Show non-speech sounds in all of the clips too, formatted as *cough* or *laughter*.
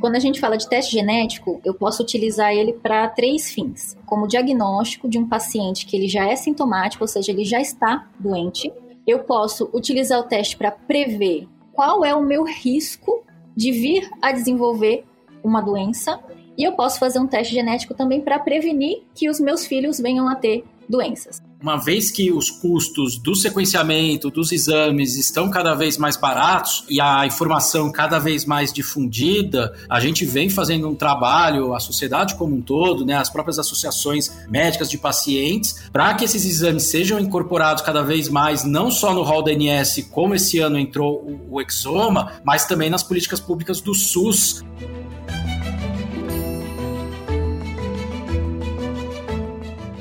Quando a gente fala de teste genético, eu posso utilizar ele para três fins: como diagnóstico de um paciente que ele já é sintomático, ou seja, ele já está doente. Eu posso utilizar o teste para prever qual é o meu risco de vir a desenvolver uma doença. E eu posso fazer um teste genético também para prevenir que os meus filhos venham a ter doenças uma vez que os custos do sequenciamento, dos exames estão cada vez mais baratos e a informação cada vez mais difundida, a gente vem fazendo um trabalho, a sociedade como um todo, né, as próprias associações médicas de pacientes, para que esses exames sejam incorporados cada vez mais, não só no rol da ANS, como esse ano entrou o, o Exoma, mas também nas políticas públicas do SUS.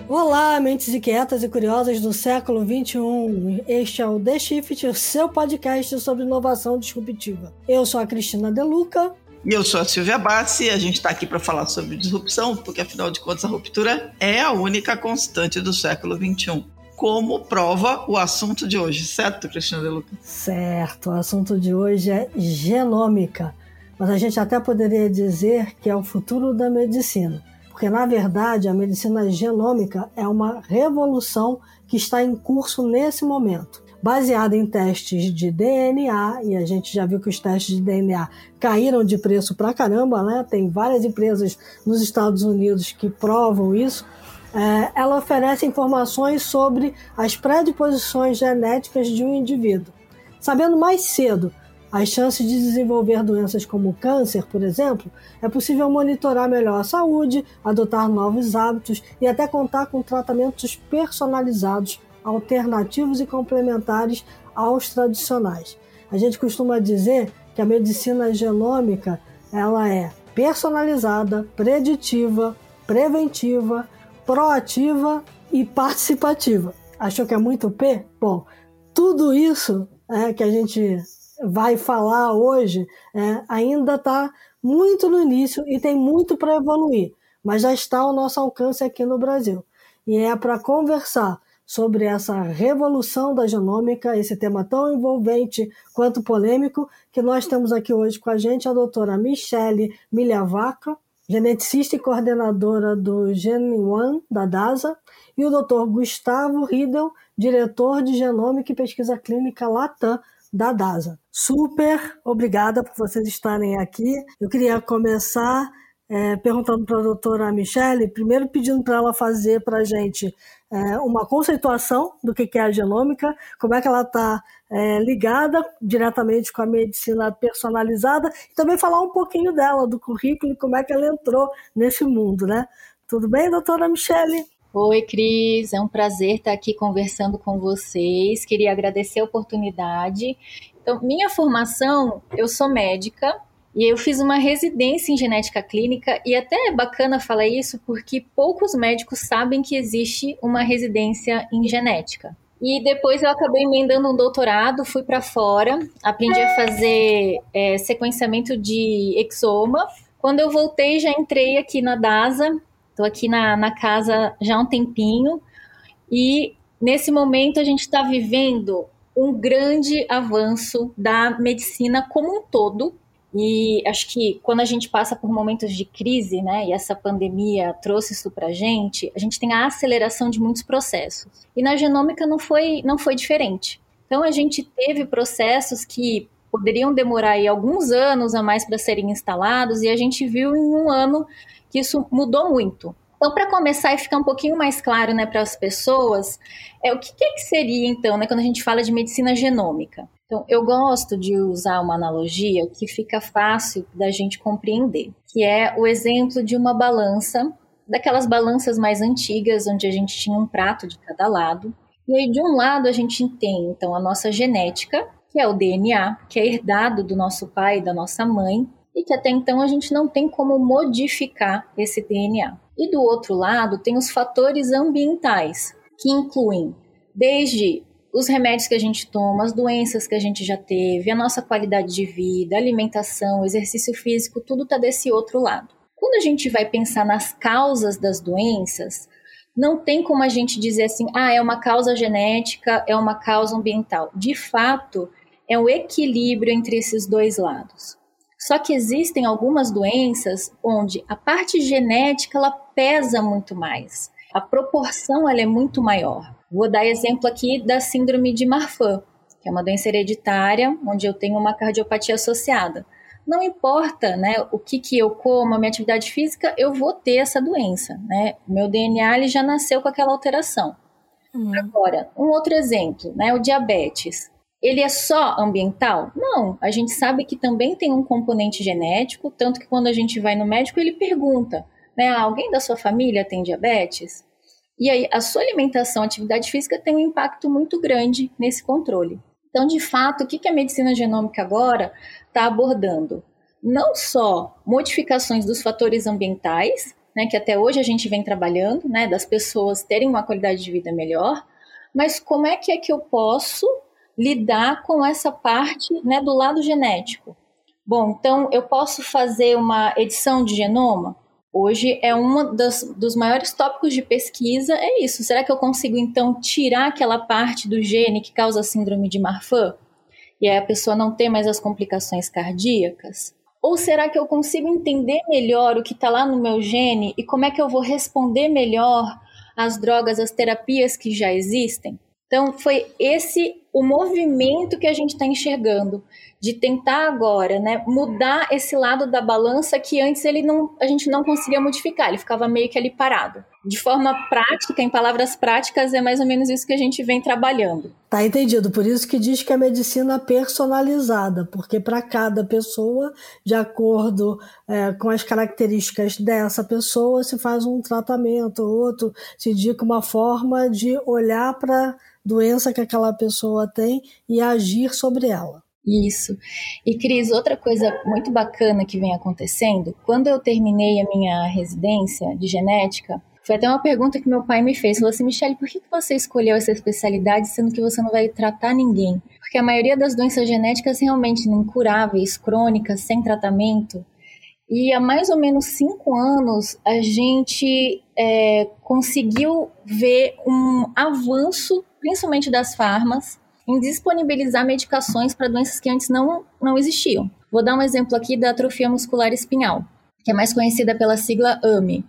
Olá, mentes inquietas e curiosas do século XXI. Este é o The Shift, o seu podcast sobre inovação disruptiva. Eu sou a Cristina Deluca. E eu sou a Silvia Bassi a gente está aqui para falar sobre disrupção, porque afinal de contas a ruptura é a única constante do século XXI. Como prova o assunto de hoje, certo, Cristina Deluca? Certo, o assunto de hoje é genômica, mas a gente até poderia dizer que é o futuro da medicina porque na verdade a medicina genômica é uma revolução que está em curso nesse momento. Baseada em testes de DNA, e a gente já viu que os testes de DNA caíram de preço pra caramba, né? Tem várias empresas nos Estados Unidos que provam isso. É, ela oferece informações sobre as predisposições genéticas de um indivíduo. Sabendo mais cedo as chances de desenvolver doenças como câncer, por exemplo, é possível monitorar melhor a saúde, adotar novos hábitos e até contar com tratamentos personalizados, alternativos e complementares aos tradicionais. A gente costuma dizer que a medicina genômica ela é personalizada, preditiva, preventiva, proativa e participativa. Achou que é muito P? Bom, tudo isso é, que a gente vai falar hoje é, ainda está muito no início e tem muito para evoluir, mas já está ao nosso alcance aqui no Brasil. E é para conversar sobre essa revolução da genômica, esse tema tão envolvente quanto polêmico, que nós temos aqui hoje com a gente a doutora Michele Milhavaca, geneticista e coordenadora do One da DASA, e o doutor Gustavo Riedel, diretor de Genômica e Pesquisa Clínica Latam da DASA. Super obrigada por vocês estarem aqui. Eu queria começar é, perguntando para a doutora Michele, primeiro pedindo para ela fazer para a gente é, uma conceituação do que é a genômica, como é que ela está é, ligada diretamente com a medicina personalizada, e também falar um pouquinho dela, do currículo, como é que ela entrou nesse mundo, né? Tudo bem, doutora Michele? Oi, Cris, é um prazer estar aqui conversando com vocês. Queria agradecer a oportunidade. Então, minha formação, eu sou médica e eu fiz uma residência em genética clínica e até é bacana falar isso porque poucos médicos sabem que existe uma residência em genética. E depois eu acabei emendando um doutorado, fui para fora, aprendi a fazer é, sequenciamento de exoma. Quando eu voltei, já entrei aqui na DASA, Estou aqui na, na casa já há um tempinho e nesse momento a gente está vivendo um grande avanço da medicina como um todo. E acho que quando a gente passa por momentos de crise, né, e essa pandemia trouxe isso para a gente, a gente tem a aceleração de muitos processos. E na genômica não foi, não foi diferente. Então a gente teve processos que poderiam demorar aí alguns anos a mais para serem instalados, e a gente viu em um ano que isso mudou muito. Então, para começar e ficar um pouquinho mais claro né, para as pessoas, é, o que, que, seria, então, né, quando a gente fala de medicina genômica? Então, eu gosto de usar uma analogia que fica fácil da gente compreender, que é o exemplo de uma balança, daquelas balanças mais antigas, onde a gente tinha um prato de cada lado. E aí, de um lado, a gente tem, então, a nossa genética, que é o DNA, que é herdado do nosso pai e da nossa mãe, e que até então a gente não tem como modificar esse DNA. E do outro lado, tem os fatores ambientais, que incluem desde os remédios que a gente toma, as doenças que a gente já teve, a nossa qualidade de vida, alimentação, exercício físico, tudo está desse outro lado. Quando a gente vai pensar nas causas das doenças, não tem como a gente dizer assim, ah, é uma causa genética, é uma causa ambiental. De fato, é um equilíbrio entre esses dois lados. Só que existem algumas doenças onde a parte genética ela pesa muito mais. A proporção ela é muito maior. Vou dar exemplo aqui da síndrome de Marfan, que é uma doença hereditária onde eu tenho uma cardiopatia associada. Não importa, né, o que que eu como, a minha atividade física, eu vou ter essa doença, né? O meu DNA ele já nasceu com aquela alteração. Uhum. Agora, um outro exemplo, né, o diabetes ele é só ambiental? Não, a gente sabe que também tem um componente genético, tanto que quando a gente vai no médico, ele pergunta, né, alguém da sua família tem diabetes? E aí, a sua alimentação, atividade física tem um impacto muito grande nesse controle. Então, de fato, o que a medicina genômica agora está abordando? Não só modificações dos fatores ambientais, né, que até hoje a gente vem trabalhando, né, das pessoas terem uma qualidade de vida melhor, mas como é que é que eu posso lidar com essa parte né, do lado genético. Bom, então eu posso fazer uma edição de genoma? Hoje é um dos maiores tópicos de pesquisa, é isso. Será que eu consigo então tirar aquela parte do gene que causa a síndrome de Marfan? E aí a pessoa não ter mais as complicações cardíacas? Ou será que eu consigo entender melhor o que está lá no meu gene e como é que eu vou responder melhor às drogas, às terapias que já existem? Então, foi esse o movimento que a gente está enxergando de tentar agora, né, mudar esse lado da balança que antes ele não, a gente não conseguia modificar, ele ficava meio que ali parado. De forma prática, em palavras práticas, é mais ou menos isso que a gente vem trabalhando. Tá entendido. Por isso que diz que é medicina personalizada, porque para cada pessoa, de acordo é, com as características dessa pessoa, se faz um tratamento, outro se indica uma forma de olhar para doença que aquela pessoa tem e agir sobre ela. Isso. E Cris, outra coisa muito bacana que vem acontecendo, quando eu terminei a minha residência de genética, foi até uma pergunta que meu pai me fez. Falou assim, Michelle, por que você escolheu essa especialidade sendo que você não vai tratar ninguém? Porque a maioria das doenças genéticas realmente incuráveis, crônicas, sem tratamento. E há mais ou menos cinco anos a gente é, conseguiu ver um avanço principalmente das farmas, em disponibilizar medicações para doenças que antes não, não existiam. Vou dar um exemplo aqui da atrofia muscular espinhal, que é mais conhecida pela sigla AME,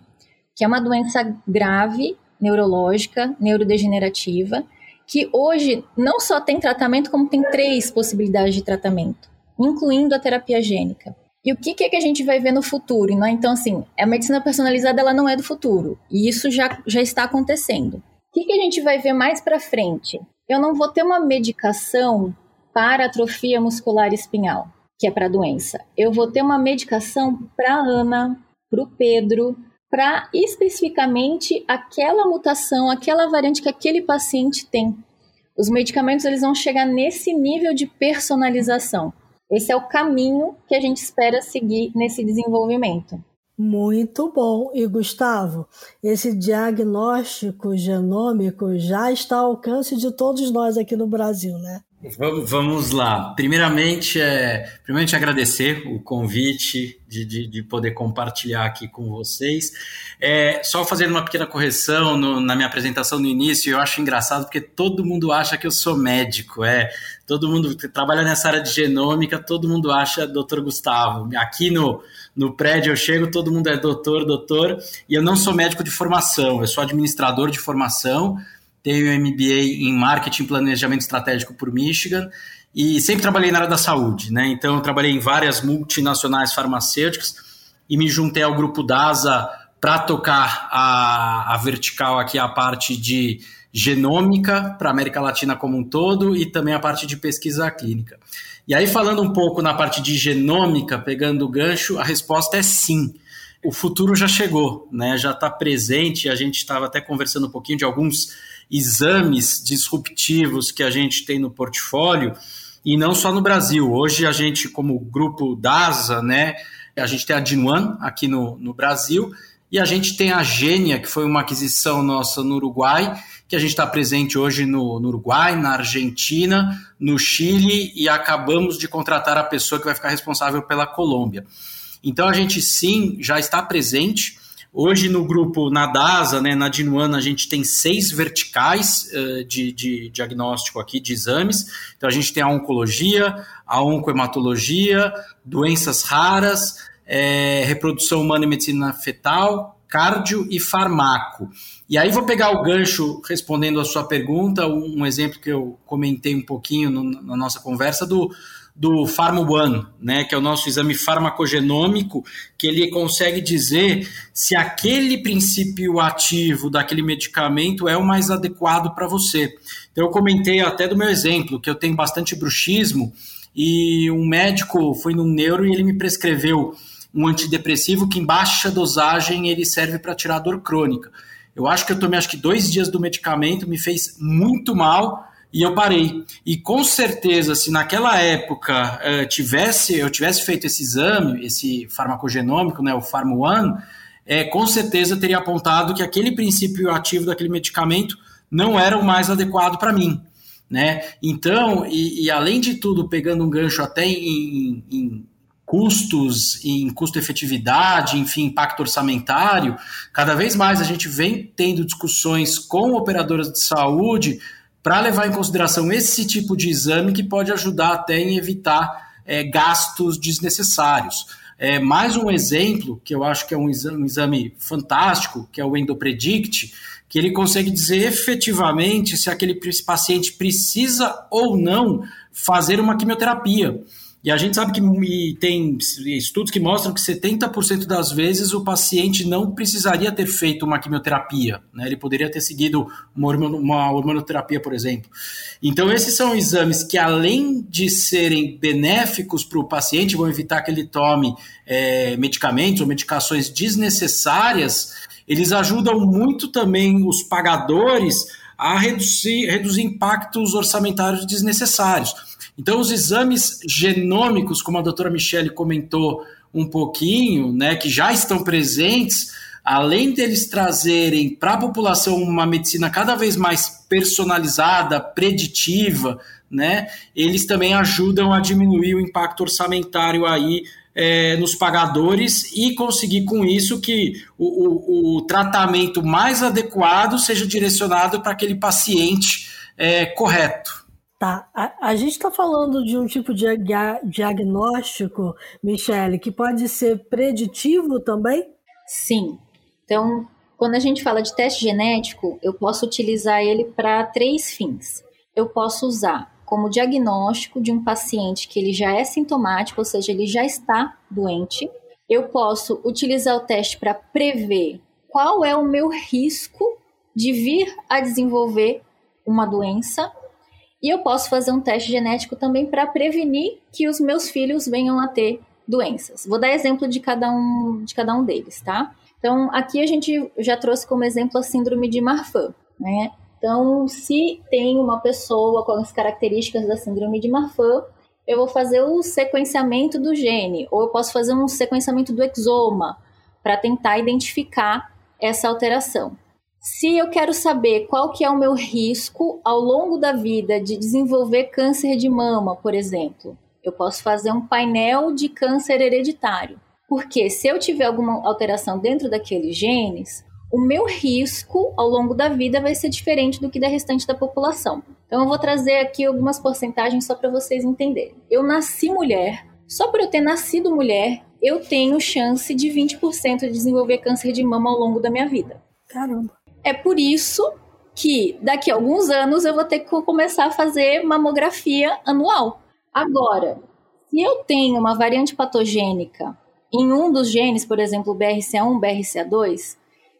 que é uma doença grave, neurológica, neurodegenerativa, que hoje não só tem tratamento, como tem três possibilidades de tratamento, incluindo a terapia gênica. E o que, que é que a gente vai ver no futuro? Não? Então, assim, a medicina personalizada ela não é do futuro, e isso já, já está acontecendo. O que, que a gente vai ver mais para frente? Eu não vou ter uma medicação para atrofia muscular espinhal, que é para doença. Eu vou ter uma medicação para Ana, para o Pedro, para especificamente aquela mutação, aquela variante que aquele paciente tem. Os medicamentos eles vão chegar nesse nível de personalização. Esse é o caminho que a gente espera seguir nesse desenvolvimento. Muito bom. E Gustavo, esse diagnóstico genômico já está ao alcance de todos nós aqui no Brasil, né? Vamos lá. Primeiramente, é, primeiramente agradecer o convite de, de, de poder compartilhar aqui com vocês. É, só fazendo uma pequena correção no, na minha apresentação no início, eu acho engraçado porque todo mundo acha que eu sou médico. É, todo mundo que trabalha nessa área de genômica, todo mundo acha doutor Gustavo. Aqui no, no prédio eu chego, todo mundo é doutor, doutor, e eu não sou médico de formação, eu sou administrador de formação tenho MBA em Marketing e Planejamento Estratégico por Michigan e sempre trabalhei na área da saúde, né? Então eu trabalhei em várias multinacionais farmacêuticas e me juntei ao grupo DASA para tocar a, a vertical aqui, a parte de genômica para a América Latina como um todo e também a parte de pesquisa clínica. E aí, falando um pouco na parte de genômica, pegando o gancho, a resposta é sim. O futuro já chegou, né? já está presente. A gente estava até conversando um pouquinho de alguns exames disruptivos que a gente tem no portfólio, e não só no Brasil. Hoje a gente, como grupo DASA, né, a gente tem a Dinuan aqui no, no Brasil, e a gente tem a Gênia, que foi uma aquisição nossa no Uruguai, que a gente está presente hoje no, no, Uruguai, na Argentina, no Chile, e acabamos de contratar a pessoa que vai ficar responsável pela Colômbia. Então a gente sim já está presente Hoje no grupo Nadasa, né, na Dinuana, a gente tem seis verticais uh, de, de, diagnóstico aqui, de exames. Então a gente tem a oncologia, a oncohematologia, doenças raras, é, reprodução humana e medicina fetal, cardio e farmaco. E aí vou pegar o gancho respondendo a sua pergunta, um exemplo que eu comentei um pouquinho no, na nossa conversa do do Pharma One, né, que é o nosso exame farmacogenômico, que ele consegue dizer se aquele princípio ativo daquele medicamento é o mais adequado para você. Então, eu comentei até do meu exemplo, que eu tenho bastante bruxismo, e um médico foi num neuro e ele me prescreveu um antidepressivo que em baixa dosagem ele serve para tirar dor crônica. Eu acho que eu tomei acho que dois dias do medicamento, me fez muito mal, e eu parei. E com certeza, se naquela época uh, tivesse, eu tivesse feito esse exame, esse farmacogenômico, né, o Pharma One, é, com certeza teria apontado que aquele princípio ativo daquele medicamento não era o mais adequado para mim. Né? Então, e, e, além de tudo, pegando um gancho até em, em custos, em custo-efetividade, enfim, impacto orçamentário, cada vez mais a gente vem tendo discussões com operadoras de saúde para levar em consideração esse tipo de exame que pode ajudar até em evitar é, gastos desnecessários. É, mais um exemplo, que eu acho que é um exame, um exame fantástico, que é o Endopredict, que ele consegue dizer efetivamente se aquele paciente precisa ou não fazer uma quimioterapia. E a gente sabe que tem estudos que mostram que 70% das vezes o paciente não precisaria ter feito uma quimioterapia, né? ele poderia ter seguido uma, uma hormonoterapia, por exemplo. Então, esses são exames que, além de serem benéficos para o paciente, vão evitar que ele tome é, medicamentos ou medicações desnecessárias, eles ajudam muito também os pagadores a reduzir, reduzir impactos orçamentários desnecessários. Então, os exames genômicos, como a doutora Michele comentou um pouquinho, né, que já estão presentes, além deles trazerem para a população uma medicina cada vez mais personalizada, preditiva, né, eles também ajudam a diminuir o impacto orçamentário aí é, nos pagadores e conseguir com isso que o, o, o tratamento mais adequado seja direcionado para aquele paciente é, correto. Tá, a, a gente está falando de um tipo de diagnóstico, Michele, que pode ser preditivo também? Sim. Então, quando a gente fala de teste genético, eu posso utilizar ele para três fins. Eu posso usar como diagnóstico de um paciente que ele já é sintomático, ou seja, ele já está doente. Eu posso utilizar o teste para prever qual é o meu risco de vir a desenvolver uma doença e eu posso fazer um teste genético também para prevenir que os meus filhos venham a ter doenças. Vou dar exemplo de cada um, de cada um deles, tá? Então, aqui a gente já trouxe como exemplo a síndrome de Marfan, né? Então, se tem uma pessoa com as características da síndrome de Marfan, eu vou fazer o sequenciamento do gene, ou eu posso fazer um sequenciamento do exoma para tentar identificar essa alteração. Se eu quero saber qual que é o meu risco ao longo da vida de desenvolver câncer de mama, por exemplo, eu posso fazer um painel de câncer hereditário. Porque se eu tiver alguma alteração dentro daqueles genes, o meu risco ao longo da vida vai ser diferente do que da restante da população. Então eu vou trazer aqui algumas porcentagens só para vocês entenderem. Eu nasci mulher, só por eu ter nascido mulher, eu tenho chance de 20% de desenvolver câncer de mama ao longo da minha vida. Caramba. É por isso que daqui a alguns anos eu vou ter que começar a fazer mamografia anual. Agora, se eu tenho uma variante patogênica em um dos genes, por exemplo, BRCA1, BRCA2,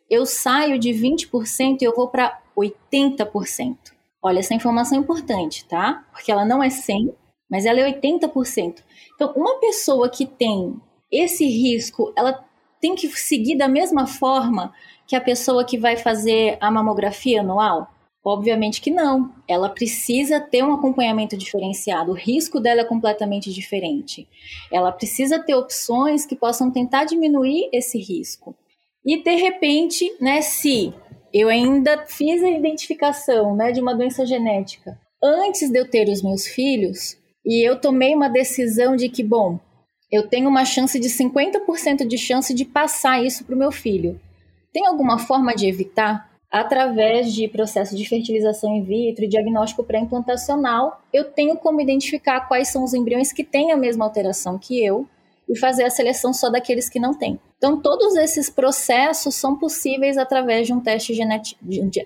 eu saio de 20% e eu vou para 80%. Olha, essa informação é importante, tá? Porque ela não é 100, mas ela é 80%. Então, uma pessoa que tem esse risco, ela tem que seguir da mesma forma que a pessoa que vai fazer a mamografia anual? Obviamente que não. Ela precisa ter um acompanhamento diferenciado. O risco dela é completamente diferente. Ela precisa ter opções que possam tentar diminuir esse risco. E de repente, né, se eu ainda fiz a identificação, né, de uma doença genética antes de eu ter os meus filhos e eu tomei uma decisão de que, bom, eu tenho uma chance de 50% de chance de passar isso para o meu filho. Tem alguma forma de evitar? Através de processo de fertilização in vitro e diagnóstico pré-implantacional, eu tenho como identificar quais são os embriões que têm a mesma alteração que eu e fazer a seleção só daqueles que não têm. Então, todos esses processos são possíveis através de um teste genético,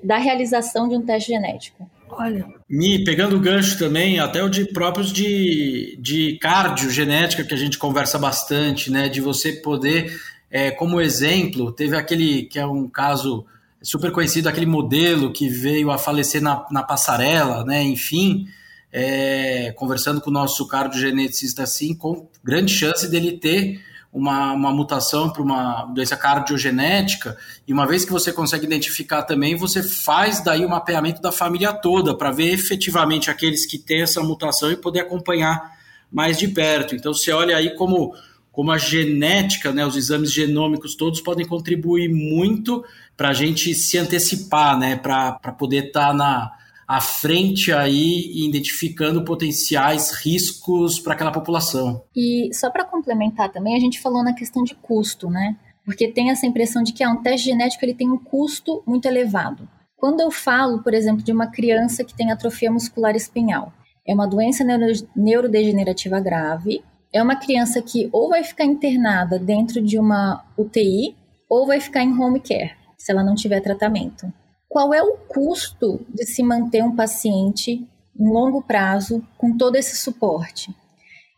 da realização de um teste genético. Olha. Me pegando o gancho também, até o de próprios de, de cardiogenética, que a gente conversa bastante, né? De você poder, é, como exemplo, teve aquele que é um caso super conhecido, aquele modelo que veio a falecer na, na passarela, né? Enfim, é, conversando com o nosso cardiogeneticista assim, com grande chance dele ter uma, uma mutação para uma doença cardiogenética, e uma vez que você consegue identificar também, você faz daí o um mapeamento da família toda, para ver efetivamente aqueles que têm essa mutação e poder acompanhar mais de perto. Então você olha aí como, como a genética, né, os exames genômicos todos podem contribuir muito para a gente se antecipar, né, para poder estar tá na à frente aí identificando potenciais riscos para aquela população. E só para complementar também, a gente falou na questão de custo, né? Porque tem essa impressão de que ah, um teste genético ele tem um custo muito elevado. Quando eu falo, por exemplo, de uma criança que tem atrofia muscular espinhal, é uma doença neuro neurodegenerativa grave, é uma criança que ou vai ficar internada dentro de uma UTI ou vai ficar em home care, se ela não tiver tratamento qual é o custo de se manter um paciente em longo prazo com todo esse suporte.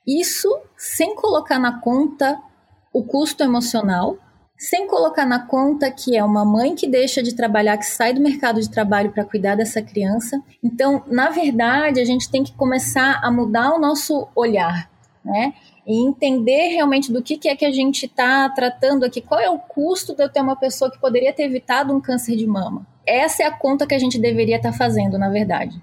Isso sem colocar na conta o custo emocional, sem colocar na conta que é uma mãe que deixa de trabalhar, que sai do mercado de trabalho para cuidar dessa criança. Então, na verdade, a gente tem que começar a mudar o nosso olhar, né? E entender realmente do que, que é que a gente está tratando aqui, qual é o custo de eu ter uma pessoa que poderia ter evitado um câncer de mama essa é a conta que a gente deveria estar tá fazendo, na verdade.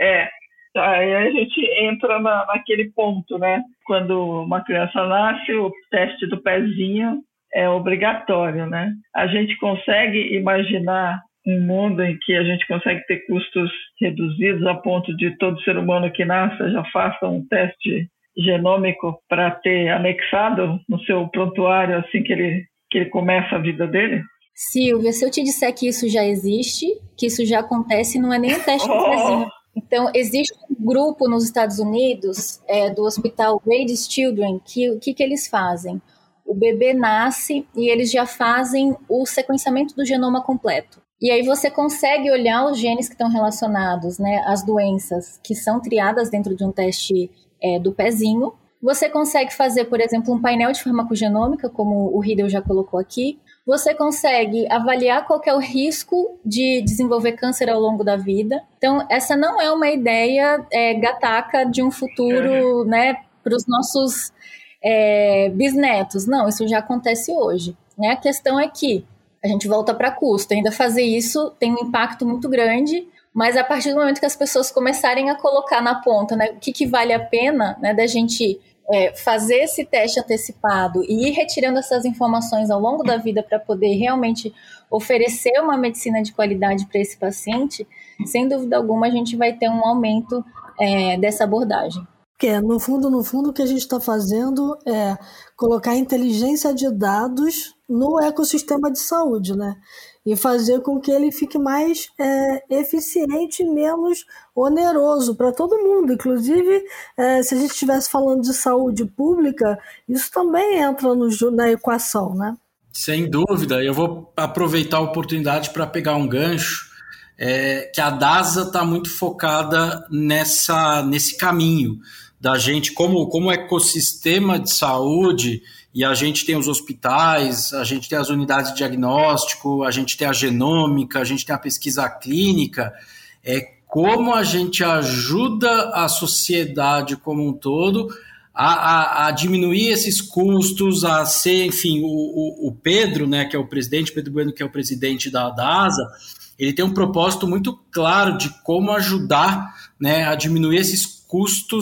É, aí a gente entra na, naquele ponto, né? Quando uma criança nasce, o teste do pezinho é obrigatório, né? A gente consegue imaginar um mundo em que a gente consegue ter custos reduzidos a ponto de todo ser humano que nasça já faça um teste genômico para ter anexado no seu prontuário assim que ele, que ele começa a vida dele? Silvia, se eu te disser que isso já existe, que isso já acontece, não é nem um teste do *laughs* pezinho. Então, existe um grupo nos Estados Unidos, é, do hospital Grady's Children, que o que, que eles fazem? O bebê nasce e eles já fazem o sequenciamento do genoma completo. E aí você consegue olhar os genes que estão relacionados, né, às doenças que são triadas dentro de um teste é, do pezinho. Você consegue fazer, por exemplo, um painel de farmacogenômica, como o Riddle já colocou aqui, você consegue avaliar qual é o risco de desenvolver câncer ao longo da vida. Então, essa não é uma ideia é, gataca de um futuro, uhum. né, para os nossos é, bisnetos. Não, isso já acontece hoje. Né? A questão é que a gente volta para custo. Ainda fazer isso tem um impacto muito grande, mas a partir do momento que as pessoas começarem a colocar na ponta, né, o que, que vale a pena, né, da gente é, fazer esse teste antecipado e ir retirando essas informações ao longo da vida para poder realmente oferecer uma medicina de qualidade para esse paciente, sem dúvida alguma a gente vai ter um aumento é, dessa abordagem. Porque, no fundo, no fundo, o que a gente está fazendo é colocar inteligência de dados no ecossistema de saúde, né? E fazer com que ele fique mais é, eficiente e menos oneroso para todo mundo. Inclusive, é, se a gente estivesse falando de saúde pública, isso também entra no, na equação, né? Sem dúvida. Eu vou aproveitar a oportunidade para pegar um gancho. É, que a DASA está muito focada nessa, nesse caminho da gente, como, como ecossistema de saúde, e a gente tem os hospitais, a gente tem as unidades de diagnóstico, a gente tem a genômica, a gente tem a pesquisa clínica. É como a gente ajuda a sociedade como um todo a, a, a diminuir esses custos, a ser, enfim, o, o, o, Pedro, né, que é o presidente, Pedro Bueno, que é o presidente da, da ASA, ele tem um propósito muito claro de como ajudar né, a diminuir esses custos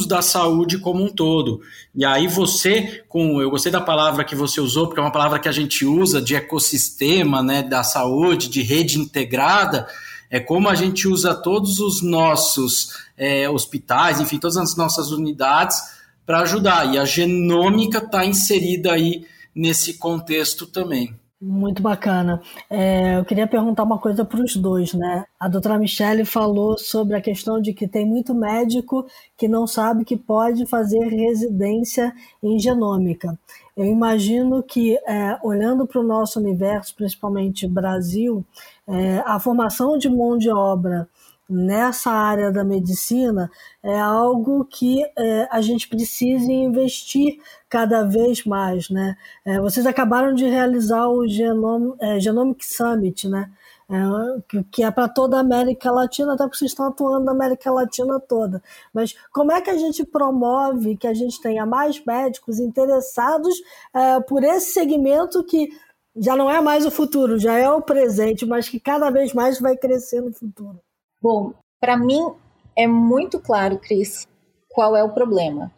da saúde como um todo. E aí você, com eu gostei da palavra que você usou, porque é uma palavra que a gente usa de ecossistema, né, da saúde, de rede integrada, é como a gente usa todos os nossos é, hospitais, enfim, todas as nossas unidades para ajudar. E a genômica está inserida aí nesse contexto também. Muito bacana. É, eu queria perguntar uma coisa para os dois, né? A doutora Michele falou sobre a questão de que tem muito médico que não sabe que pode fazer residência em genômica. Eu imagino que, é, olhando para o nosso universo, principalmente Brasil, é, a formação de mão de obra nessa área da medicina é algo que é, a gente precisa investir cada vez mais, né? É, vocês acabaram de realizar o Genome, é, Genomic Summit, né? É, que, que é para toda a América Latina, até porque vocês estão atuando na América Latina toda. Mas como é que a gente promove que a gente tenha mais médicos interessados é, por esse segmento que já não é mais o futuro, já é o presente, mas que cada vez mais vai crescer no futuro? Bom, para mim é muito claro, Cris, qual é o problema.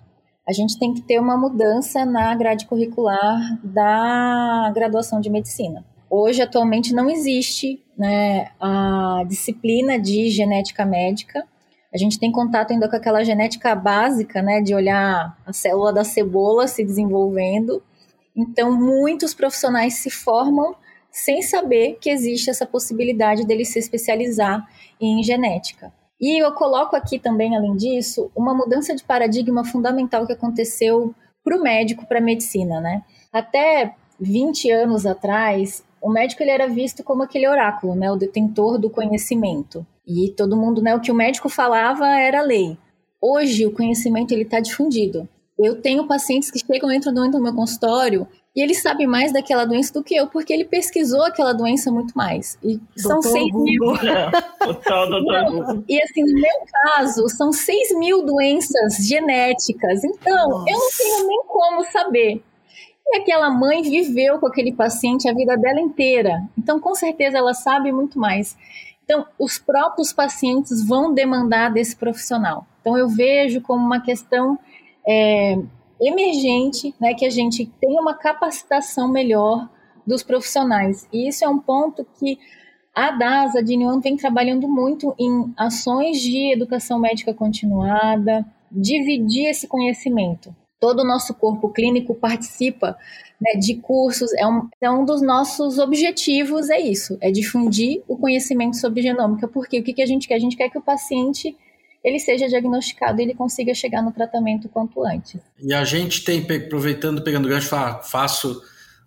A gente tem que ter uma mudança na grade curricular da graduação de medicina. Hoje, atualmente, não existe né, a disciplina de genética médica. A gente tem contato ainda com aquela genética básica, né, de olhar a célula da cebola se desenvolvendo. Então, muitos profissionais se formam sem saber que existe essa possibilidade dele se especializar em genética. E eu coloco aqui também, além disso, uma mudança de paradigma fundamental que aconteceu para o médico, para a medicina, né? Até 20 anos atrás, o médico ele era visto como aquele oráculo, né? O detentor do conhecimento. E todo mundo, né? O que o médico falava era lei. Hoje, o conhecimento ele está difundido. Eu tenho pacientes que chegam, entram dentro do meu consultório e ele sabe mais daquela doença do que eu, porque ele pesquisou aquela doença muito mais. E são doutor 6 Google. mil. É, o tal doutor Google. E assim, no meu caso, são 6 mil doenças genéticas. Então, Nossa. eu não tenho nem como saber. E aquela mãe viveu com aquele paciente a vida dela inteira. Então, com certeza, ela sabe muito mais. Então, os próprios pacientes vão demandar desse profissional. Então, eu vejo como uma questão é, emergente, né, que a gente tenha uma capacitação melhor dos profissionais. E isso é um ponto que a DASA de Newton vem trabalhando muito em ações de educação médica continuada, dividir esse conhecimento. Todo o nosso corpo clínico participa né, de cursos, é um, é um dos nossos objetivos, é isso, é difundir o conhecimento sobre genômica, porque o que, que a gente quer? A gente quer que o paciente ele seja diagnosticado e ele consiga chegar no tratamento quanto antes. E a gente tem, aproveitando, pegando o gancho, faço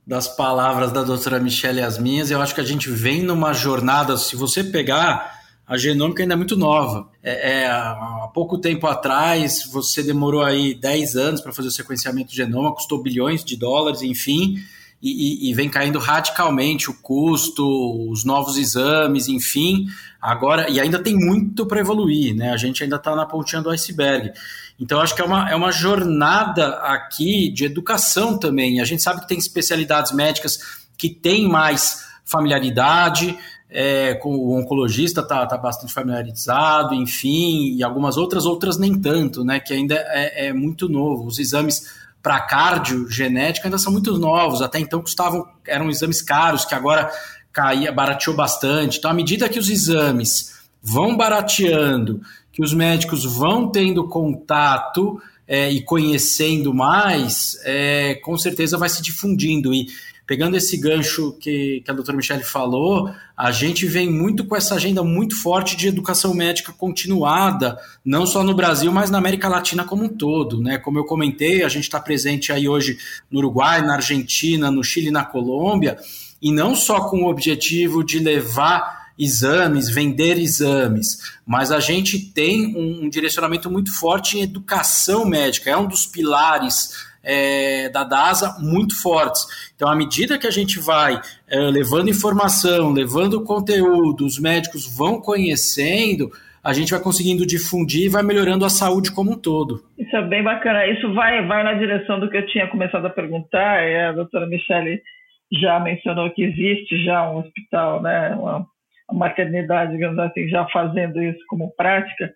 das palavras da doutora Michelle as minhas, eu acho que a gente vem numa jornada, se você pegar, a genômica ainda é muito nova. É, é, há pouco tempo atrás, você demorou aí 10 anos para fazer o sequenciamento do genoma, custou bilhões de dólares, enfim, e, e, vem caindo radicalmente o custo, os novos exames, enfim. Agora, e ainda tem muito para evoluir, né? A gente ainda está na pontinha do iceberg. Então, acho que é uma, é uma jornada aqui de educação também. A gente sabe que tem especialidades médicas que têm mais familiaridade, é, com o oncologista está tá bastante familiarizado, enfim, e algumas outras, outras nem tanto, né? Que ainda é, é muito novo. Os exames para cardio genética ainda são muito novos, até então custavam, eram exames caros, que agora caía, barateou bastante. Então, à medida que os exames vão barateando, que os médicos vão tendo contato é, e conhecendo mais, é, com certeza vai se difundindo. E pegando esse gancho que, que a doutora Michele falou, a gente vem muito com essa agenda muito forte de educação médica continuada, não só no Brasil, mas na América Latina como um todo. Né? Como eu comentei, a gente está presente aí hoje no Uruguai, na Argentina, no Chile, na Colômbia, e não só com o objetivo de levar exames, vender exames, mas a gente tem um, um direcionamento muito forte em educação médica, é um dos pilares é, da DASA muito fortes. Então, à medida que a gente vai é, levando informação, levando conteúdo, os médicos vão conhecendo, a gente vai conseguindo difundir e vai melhorando a saúde como um todo. Isso é bem bacana. Isso vai, vai na direção do que eu tinha começado a perguntar. E a doutora Michele já mencionou que existe já um hospital, né, uma, uma maternidade, digamos assim, já fazendo isso como prática,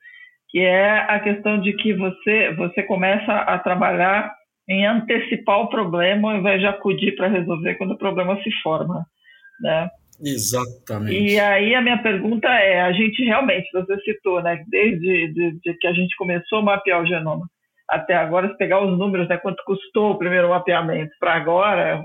que é a questão de que você, você começa a trabalhar em antecipar o problema ao invés de acudir para resolver quando o problema se forma, né? Exatamente. E aí a minha pergunta é, a gente realmente, você citou, né, desde de, de que a gente começou a mapear o genoma até agora, se pegar os números, né, quanto custou o primeiro mapeamento para agora,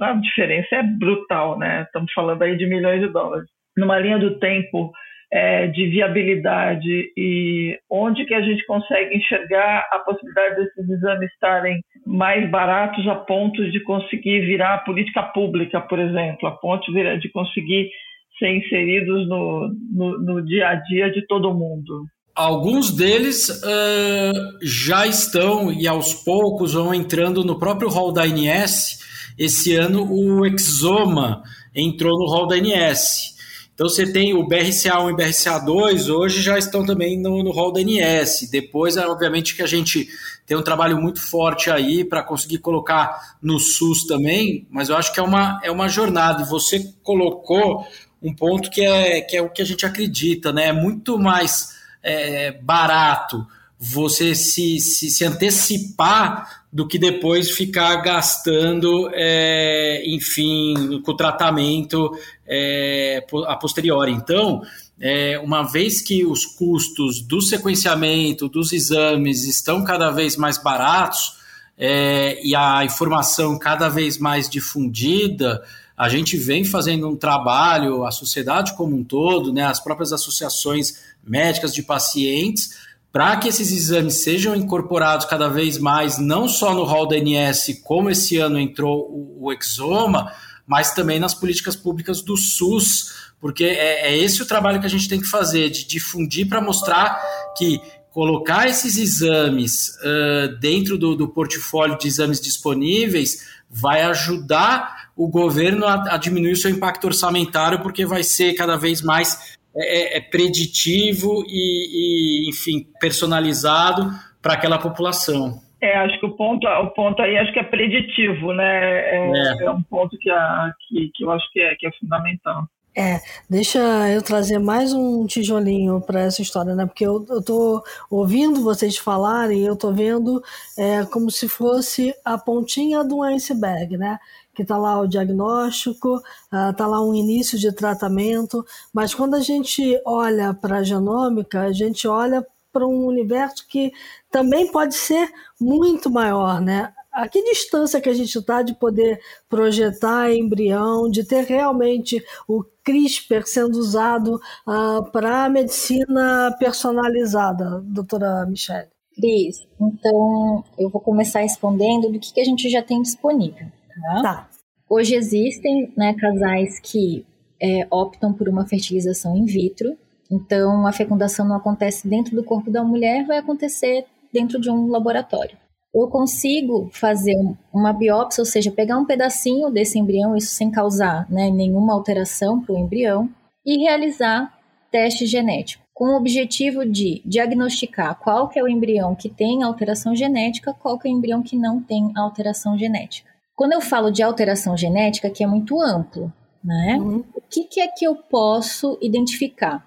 a diferença é brutal, né? Estamos falando aí de milhões de dólares. Numa linha do tempo é, de viabilidade e onde que a gente consegue enxergar a possibilidade desses exames estarem mais baratos a ponto de conseguir virar política pública, por exemplo, a ponto de conseguir ser inseridos no, no, no dia a dia de todo mundo. Alguns deles uh, já estão e aos poucos vão entrando no próprio hall da ANS. Esse ano o Exoma entrou no hall da ANS. Então você tem o BRCA1 e BRCA2 hoje já estão também no, hall da ANS. Depois, é, obviamente, que a gente tem um trabalho muito forte aí para conseguir colocar no SUS também, mas eu acho que é uma, é uma jornada. E você colocou um ponto que é, que é o que a gente acredita, né? É muito mais é, barato você se, se, se, antecipar do que depois ficar gastando, é, enfim, com o tratamento é, a posteriori. Então, é, uma vez que os custos do sequenciamento, dos exames estão cada vez mais baratos é, e a informação cada vez mais difundida, a gente vem fazendo um trabalho, a sociedade como um todo, né, as próprias associações médicas de pacientes, para que esses exames sejam incorporados cada vez mais, não só no rol da ANS, como esse ano entrou o, o Exoma, mas também nas políticas públicas do SUS, porque é, é esse o trabalho que a gente tem que fazer, de difundir para mostrar que colocar esses exames uh, dentro do, do portfólio de exames disponíveis vai ajudar o governo a, a diminuir o seu impacto orçamentário, porque vai ser cada vez mais é, é, é preditivo e, e, enfim, personalizado para aquela população. É, acho que o ponto, o ponto aí acho que é preditivo, né? É, é. é um ponto que, a, que, que eu acho que é, que é fundamental. É, deixa eu trazer mais um tijolinho para essa história, né? Porque eu, eu tô ouvindo vocês falarem, eu tô vendo é, como se fosse a pontinha do iceberg, né? Que está lá o diagnóstico, está ah, lá um início de tratamento, mas quando a gente olha para a genômica, a gente olha para um universo que também pode ser muito maior, né? A que distância que a gente está de poder projetar embrião, de ter realmente o CRISPR sendo usado uh, para a medicina personalizada, doutora Michelle? Cris, então eu vou começar respondendo do que, que a gente já tem disponível. Tá? tá. Hoje existem né, casais que é, optam por uma fertilização in vitro, então a fecundação não acontece dentro do corpo da mulher, vai acontecer dentro de um laboratório eu consigo fazer uma biópsia, ou seja, pegar um pedacinho desse embrião, isso sem causar né, nenhuma alteração para o embrião, e realizar teste genético, com o objetivo de diagnosticar qual que é o embrião que tem alteração genética, qual que é o embrião que não tem alteração genética. Quando eu falo de alteração genética, que é muito amplo, né? Uhum. O que, que é que eu posso identificar?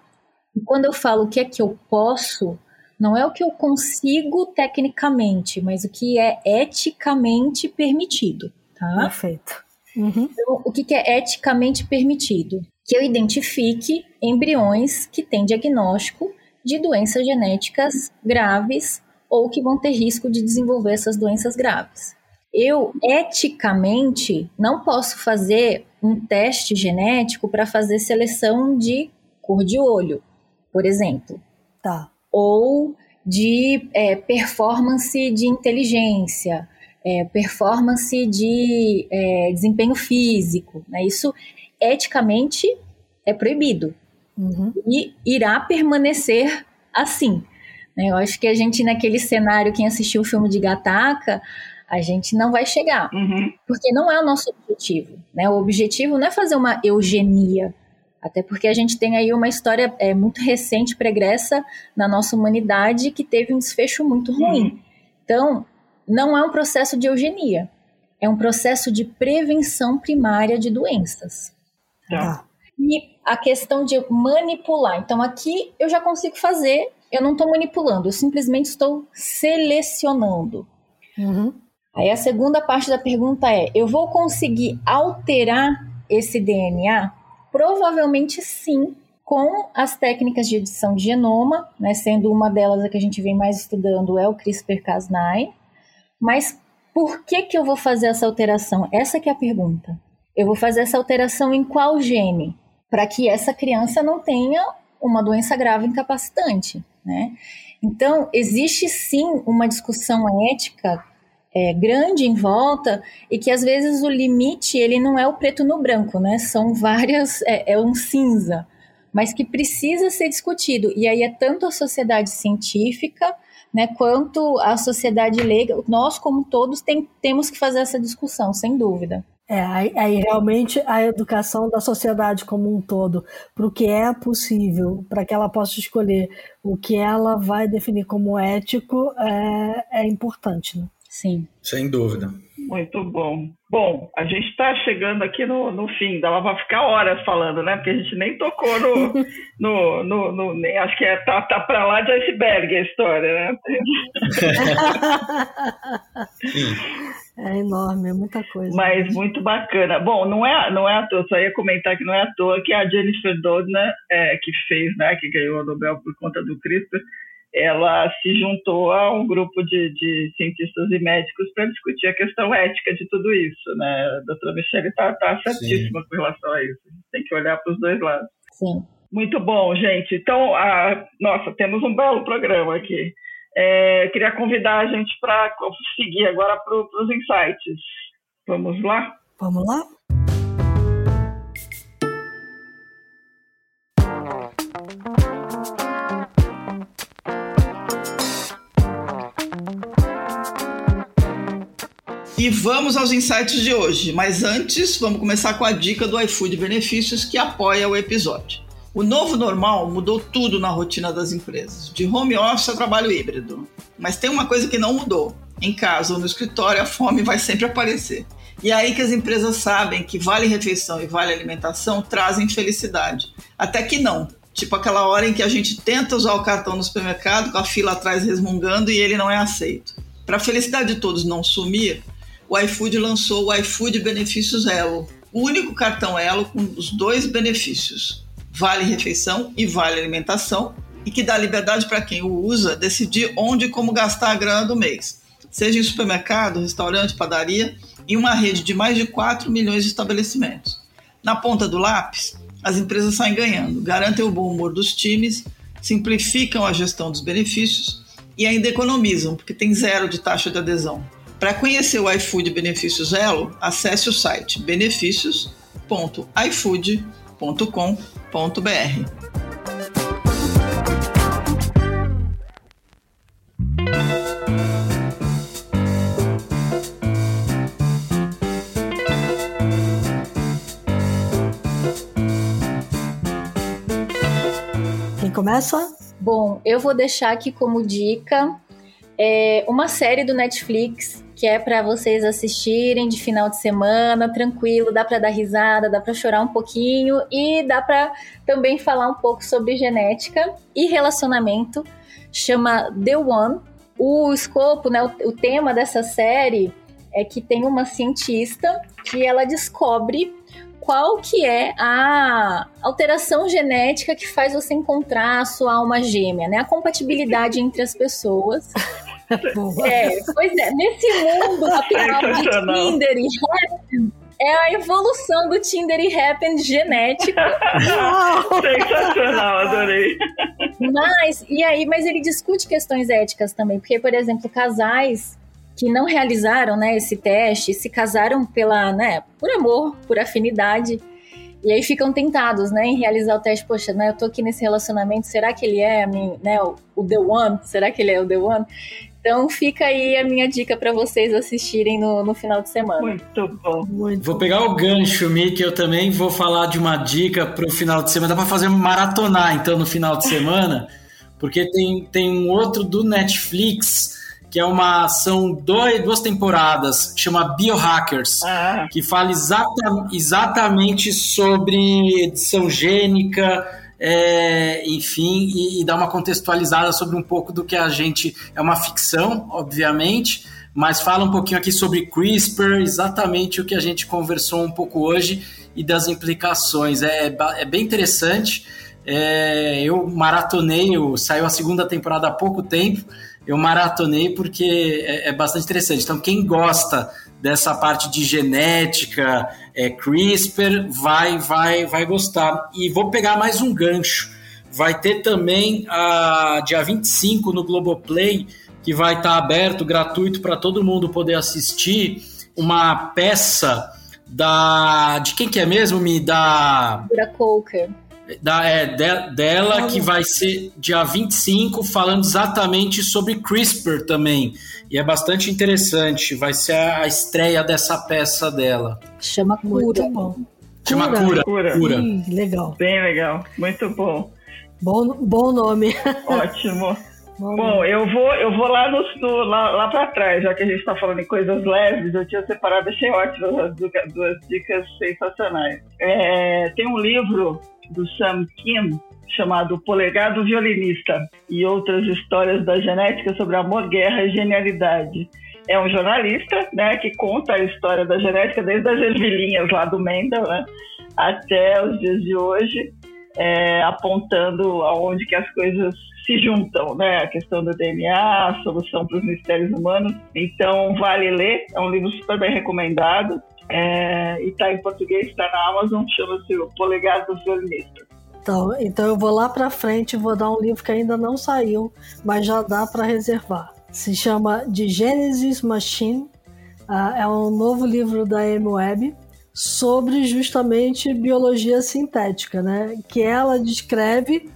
E quando eu falo o que é que eu posso, não é o que eu consigo tecnicamente, mas o que é eticamente permitido, tá? Perfeito. Uhum. Então, o que, que é eticamente permitido? Que eu identifique embriões que têm diagnóstico de doenças genéticas graves ou que vão ter risco de desenvolver essas doenças graves. Eu, eticamente, não posso fazer um teste genético para fazer seleção de cor de olho, por exemplo. Tá ou de é, performance de inteligência, é, performance de é, desempenho físico. Né? Isso eticamente é proibido uhum. e irá permanecer assim. Né? Eu acho que a gente, naquele cenário, quem assistiu o filme de Gataca, a gente não vai chegar, uhum. porque não é o nosso objetivo. Né? O objetivo não é fazer uma eugenia até porque a gente tem aí uma história é, muito recente, pregressa na nossa humanidade, que teve um desfecho muito ruim. Uhum. Então, não é um processo de eugenia, é um processo de prevenção primária de doenças. Tá. E a questão de manipular. Então, aqui eu já consigo fazer, eu não estou manipulando, eu simplesmente estou selecionando. Uhum. Aí a segunda parte da pergunta é: eu vou conseguir alterar esse DNA? Provavelmente sim, com as técnicas de edição de genoma, né, sendo uma delas a que a gente vem mais estudando é o CRISPR-Cas9, mas por que, que eu vou fazer essa alteração? Essa que é a pergunta. Eu vou fazer essa alteração em qual gene? Para que essa criança não tenha uma doença grave incapacitante, né? Então, existe sim uma discussão ética é, grande em volta e que às vezes o limite ele não é o preto no branco, né? São várias, é, é um cinza, mas que precisa ser discutido. E aí é tanto a sociedade científica né, quanto a sociedade leiga, nós como todos tem, temos que fazer essa discussão, sem dúvida. É, aí, aí, realmente a educação da sociedade como um todo, para o que é possível, para que ela possa escolher o que ela vai definir como ético, é, é importante. Né? Sim. Sem dúvida. Muito bom. Bom, a gente está chegando aqui no, no fim, dava para ficar horas falando, né? Porque a gente nem tocou no. *laughs* no, no, no nem, acho que é, tá, tá para lá de iceberg a história, né? *laughs* é enorme, é muita coisa. Mas muito bacana. Bom, não é, não é à toa, só ia comentar que não é à toa que a Jennifer Doudna, é, que fez, né, que ganhou o Nobel por conta do CRISPR, ela se juntou a um grupo de, de cientistas e médicos para discutir a questão ética de tudo isso, né? A doutora Michelle está tá certíssima Sim. com relação a isso. Tem que olhar para os dois lados. Sim. Muito bom, gente. Então, a, nossa, temos um belo programa aqui. É, queria convidar a gente para seguir agora para os insights. Vamos lá? Vamos lá? E vamos aos insights de hoje, mas antes vamos começar com a dica do iFood Benefícios que apoia o episódio. O novo normal mudou tudo na rotina das empresas, de home office a trabalho híbrido. Mas tem uma coisa que não mudou: em casa ou no escritório, a fome vai sempre aparecer. E é aí que as empresas sabem que vale refeição e vale alimentação trazem felicidade. Até que não. Tipo aquela hora em que a gente tenta usar o cartão no supermercado com a fila atrás resmungando e ele não é aceito. Para a felicidade de todos não sumir, o iFood lançou o iFood Benefícios Elo, o único cartão Elo com os dois benefícios: vale refeição e vale alimentação, e que dá liberdade para quem o usa decidir onde e como gastar a grana do mês, seja em supermercado, restaurante, padaria e uma rede de mais de 4 milhões de estabelecimentos. Na ponta do lápis, as empresas saem ganhando, garantem o bom humor dos times, simplificam a gestão dos benefícios e ainda economizam, porque tem zero de taxa de adesão. Para conhecer o iFood Benefícios Elo, acesse o site benefícios.ifood.com.br. Quem começa? Bom, eu vou deixar aqui como dica é, uma série do Netflix que é para vocês assistirem de final de semana, tranquilo, dá para dar risada, dá para chorar um pouquinho e dá para também falar um pouco sobre genética e relacionamento. Chama The One. O escopo, né, o, o tema dessa série é que tem uma cientista que ela descobre qual que é a alteração genética que faz você encontrar a sua alma gêmea, né? A compatibilidade entre as pessoas. *laughs* *laughs* É, pois é, nesse mundo atual de Tinder e Happn, é a evolução do Tinder e Happn genético. Sensacional, adorei. Mas, e aí, mas ele discute questões éticas também, porque, por exemplo, casais que não realizaram né, esse teste, se casaram pela, né, por amor, por afinidade, e aí ficam tentados, né, em realizar o teste. Poxa, né, eu tô aqui nesse relacionamento, será que ele é né, o, o The One? Será que ele é o The One? Então fica aí a minha dica para vocês assistirem no, no final de semana. Muito bom. Muito vou pegar o gancho, Mi, que eu também vou falar de uma dica para o final de semana. Dá para fazer maratonar, então, no final de semana, porque tem, tem um outro do Netflix que é uma ação dois, duas temporadas, chama Biohackers, ah. que fala exata, exatamente sobre edição gênica, é, enfim, e, e dar uma contextualizada sobre um pouco do que a gente. É uma ficção, obviamente, mas fala um pouquinho aqui sobre CRISPR, exatamente o que a gente conversou um pouco hoje e das implicações. É, é bem interessante. É, eu maratonei, saiu a segunda temporada há pouco tempo. eu maratonei porque é, é bastante interessante. Então, quem gosta dessa parte de genética, é, CRISPR, vai, vai, vai gostar. E vou pegar mais um gancho. Vai ter também a dia 25 no Globoplay, que vai estar tá aberto, gratuito para todo mundo poder assistir, uma peça da. De quem que é mesmo? Me da. Dura Coker da, é, de, dela, que vai ser dia 25, falando exatamente sobre CRISPR também. E é bastante interessante. Vai ser a estreia dessa peça dela. Chama Cura. Chama Cura. Cura. Cura. Hum, legal. Bem legal. Muito bom. Bom, bom nome. Ótimo. *laughs* Bom, eu vou, eu vou lá, no, no lá, lá para trás, já que a gente está falando em coisas leves, eu tinha separado, achei ótimo as duas dicas sensacionais. É, tem um livro do Sam Kim, chamado Polegar do Violinista e outras histórias da genética sobre amor, guerra e genialidade. É um jornalista, né, que conta a história da genética desde as ervilhinhas lá do Mendel, né, até os dias de hoje, é, apontando aonde que as coisas se juntam, né, a questão do DNA, a solução para os mistérios humanos. Então vale ler, é um livro super bem recomendado. É, e está em português, está na Amazon, chama-se O Polegar do Violinista. Então, então eu vou lá para frente e vou dar um livro que ainda não saiu, mas já dá para reservar. Se chama The Genesis Machine, uh, é um novo livro da M Web sobre justamente biologia sintética, né? Que ela descreve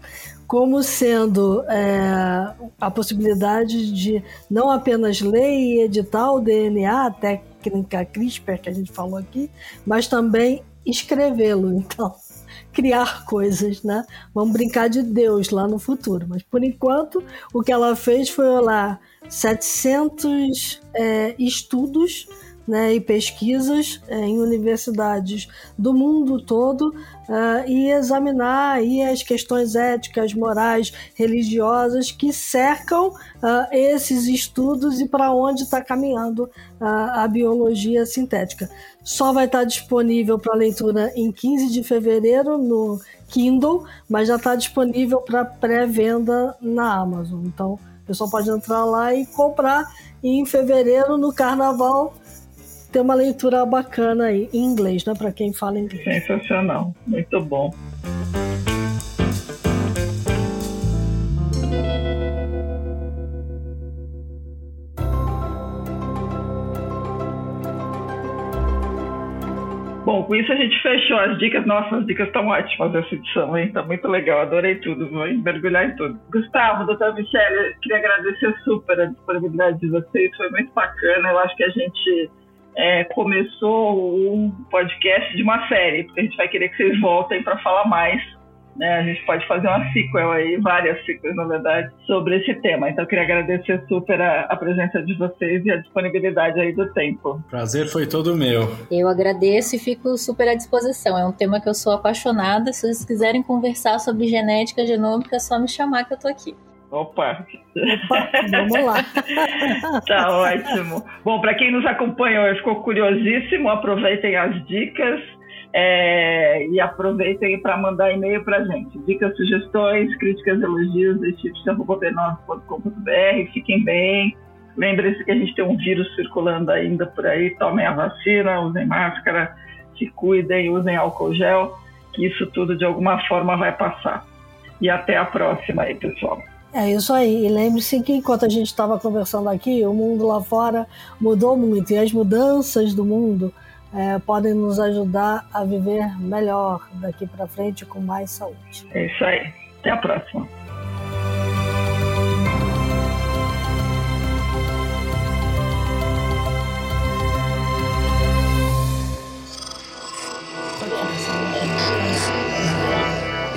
como sendo é, a possibilidade de não apenas ler e editar o DNA, até técnica CRISPR que a gente falou aqui, mas também escrevê-lo. *laughs* Então, criar coisas, né? Vamos brincar de Deus lá no futuro. Mas por enquanto, o que ela fez foi olhar 700 é, estudos né, e pesquisas é, em universidades do mundo todo uh, e examinar aí as questões éticas, morais, religiosas que cercam uh, esses estudos e para onde está caminhando uh, a biologia sintética. Só vai estar tá disponível para leitura em 15 de fevereiro no Kindle, mas já está disponível para pré-venda na Amazon. Então, o pessoal pode entrar lá e comprar. E em fevereiro, no carnaval, ter uma leitura bacana aí, em inglês, né? Para quem fala inglês. Sensacional, muito bom. Bom, com isso a gente fechou as dicas. Nossa, as dicas estão ótimas dessa edição, hein? Tá muito legal, adorei tudo, vou mergulhar em tudo. Gustavo, doutora Michelle, queria agradecer super a disponibilidade de vocês, foi muito bacana. Eu acho que a gente é, começou um podcast de uma série, porque a gente vai querer que vocês voltem para falar mais. Né? A gente pode fazer uma sequel aí, várias sequels, na verdade, sobre esse tema. Então, eu queria agradecer super a, a presença de vocês e a disponibilidade aí do tempo. Prazer foi todo meu. Eu agradeço e fico super à disposição. É um tema que eu sou apaixonada. Se vocês quiserem conversar sobre genética genômica, é só me chamar que eu tô aqui. Opa! Opa, vamos lá. *laughs* tá ótimo. Bom, para quem nos acompanhou e ficou curiosíssimo, aproveitem as dicas é, e aproveitem para mandar e-mail para a gente. Dicas, sugestões, críticas, elogios, br Fiquem bem. Lembre-se que a gente tem um vírus circulando ainda por aí. Tomem a vacina, usem máscara, se cuidem, usem álcool gel, que isso tudo de alguma forma vai passar. E até a próxima aí, pessoal. É isso aí. E lembre-se que enquanto a gente estava conversando aqui, o mundo lá fora mudou muito e as mudanças do mundo é, podem nos ajudar a viver melhor daqui para frente com mais saúde. É isso aí. Até a próxima.